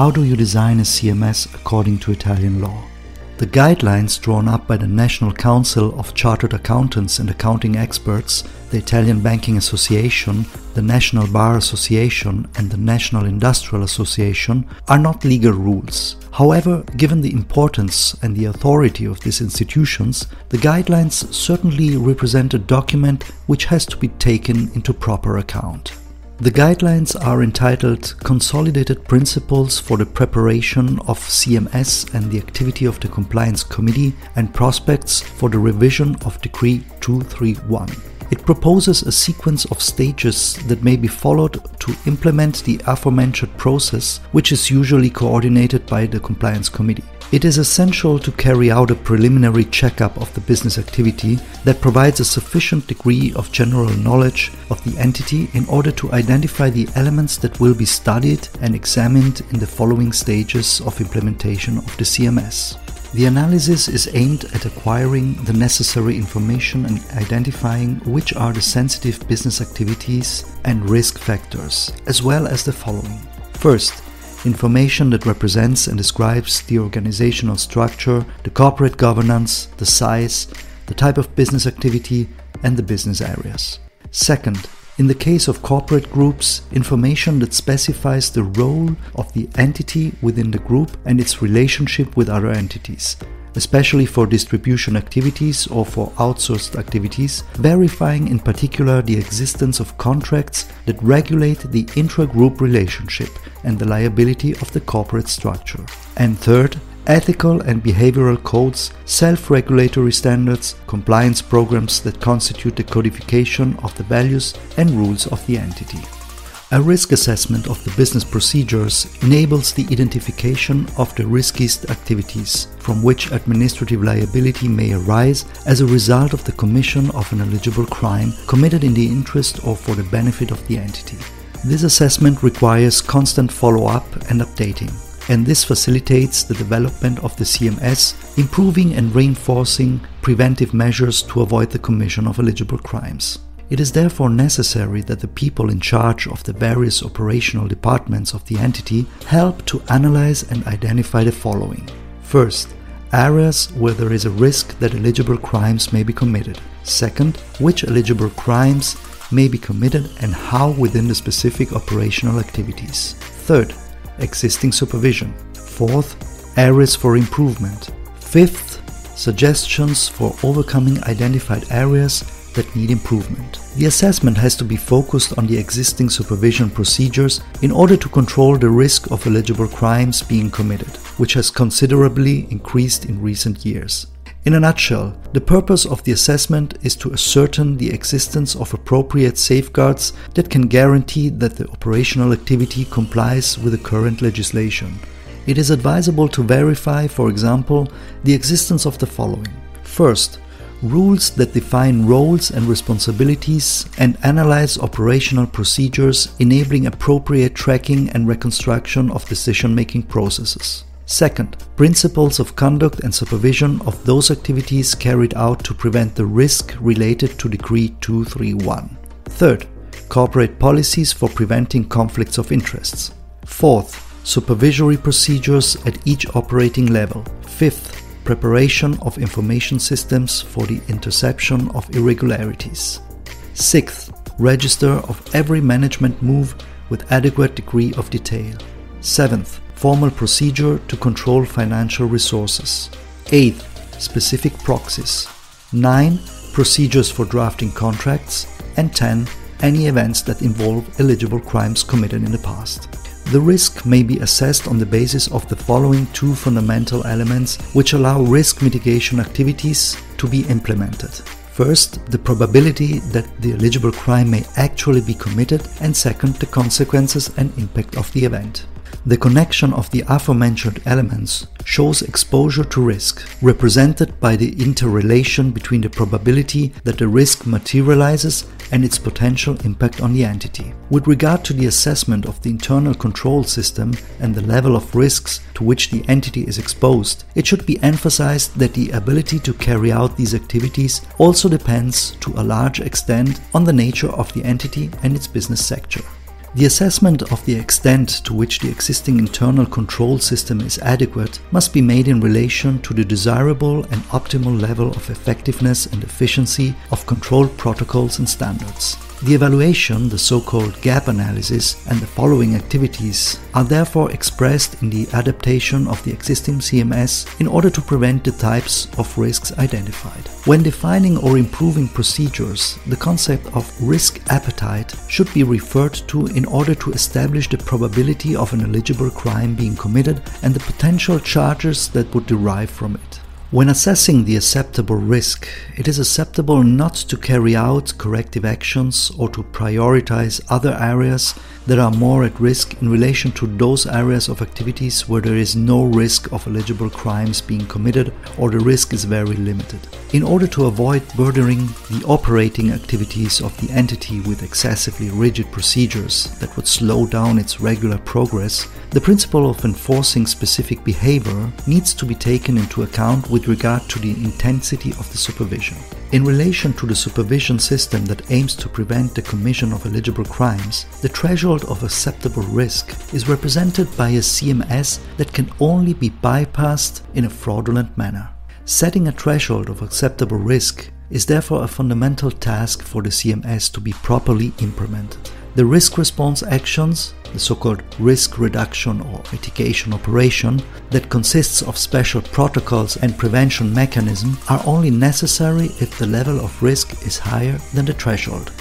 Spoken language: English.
how do you design a CMS according to Italian law? The guidelines drawn up by the National Council of Chartered Accountants and Accounting Experts, the Italian Banking Association, the National Bar Association, and the National Industrial Association are not legal rules. However, given the importance and the authority of these institutions, the guidelines certainly represent a document which has to be taken into proper account. The guidelines are entitled Consolidated Principles for the Preparation of CMS and the Activity of the Compliance Committee and Prospects for the Revision of Decree 231. It proposes a sequence of stages that may be followed to implement the aforementioned process, which is usually coordinated by the Compliance Committee. It is essential to carry out a preliminary checkup of the business activity that provides a sufficient degree of general knowledge of the entity in order to identify the elements that will be studied and examined in the following stages of implementation of the CMS. The analysis is aimed at acquiring the necessary information and identifying which are the sensitive business activities and risk factors, as well as the following. First, information that represents and describes the organizational structure, the corporate governance, the size, the type of business activity, and the business areas. Second, in the case of corporate groups, information that specifies the role of the entity within the group and its relationship with other entities, especially for distribution activities or for outsourced activities, verifying in particular the existence of contracts that regulate the intra-group relationship and the liability of the corporate structure. And third, ethical and behavioral codes, self-regulatory standards, compliance programs that constitute the codification of the values and rules of the entity. A risk assessment of the business procedures enables the identification of the riskiest activities from which administrative liability may arise as a result of the commission of an eligible crime committed in the interest or for the benefit of the entity. This assessment requires constant follow-up and updating, and this facilitates the development of the CMS, improving and reinforcing preventive measures to avoid the commission of eligible crimes. It is therefore necessary that the people in charge of the various operational departments of the entity help to analyze and identify the following. First, areas where there is a risk that eligible crimes may be committed. Second, which eligible crimes may be committed and how within the specific operational activities. Third, existing supervision. Fourth, areas for improvement. Fifth, suggestions for overcoming identified areas that need improvement. The assessment has to be focused on the existing supervision procedures in order to control the risk of eligible crimes being committed, which has considerably increased in recent years. In a nutshell, the purpose of the assessment is to ascertain the existence of appropriate safeguards that can guarantee that the operational activity complies with the current legislation. It is advisable to verify, for example, the existence of the following. First, rules that define roles and responsibilities and analyze operational procedures enabling appropriate tracking and reconstruction of decision making processes. Second, principles of conduct and supervision of those activities carried out to prevent the risk related to Decree 231. Third, corporate policies for preventing conflicts of interests. Fourth, supervisory procedures at each operating level. Fifth, preparation of information systems for the interception of irregularities. Sixth, register of every management move with adequate degree of detail. Seventh, formal procedure to control financial resources. Eighth, specific proxies. 9. Procedures for drafting contracts. And 10. Any events that involve eligible crimes committed in the past. The risk may be assessed on the basis of the following two fundamental elements which allow risk mitigation activities to be implemented. First, the probability that the eligible crime may actually be committed, and second, the consequences and impact of the event. The connection of the aforementioned elements shows exposure to risk, represented by the interrelation between the probability that the risk materializes and its potential impact on the entity. With regard to the assessment of the internal control system and the level of risks to which the entity is exposed, it should be emphasized that the ability to carry out these activities also depends to a large extent on the nature of the entity and its business sector. The assessment of the extent to which the existing internal control system is adequate must be made in relation to the desirable and optimal level of effectiveness and efficiency of control protocols and standards. The evaluation, the so-called gap analysis, and the following activities are therefore expressed in the adaptation of the existing CMS in order to prevent the types of risks identified. When defining or improving procedures, the concept of risk appetite should be referred to in order to establish the probability of an eligible crime being committed and the potential charges that would derive from it. When assessing the acceptable risk, it is acceptable not to carry out corrective actions or to prioritize other areas that are more at risk in relation to those areas of activities where there is no risk of eligible crimes being committed or the risk is very limited. In order to avoid burdening the operating activities of the entity with excessively rigid procedures that would slow down its regular progress, the principle of enforcing specific behavior needs to be taken into account with regard to the intensity of the supervision. In relation to the supervision system that aims to prevent the commission of eligible crimes, the threshold of acceptable risk is represented by a CMS that can only be bypassed in a fraudulent manner. Setting a threshold of acceptable risk is therefore a fundamental task for the CMS to be properly implemented. The risk response actions, the so-called risk reduction or mitigation operation, that consists of special protocols and prevention mechanism, are only necessary if the level of risk is higher than the threshold.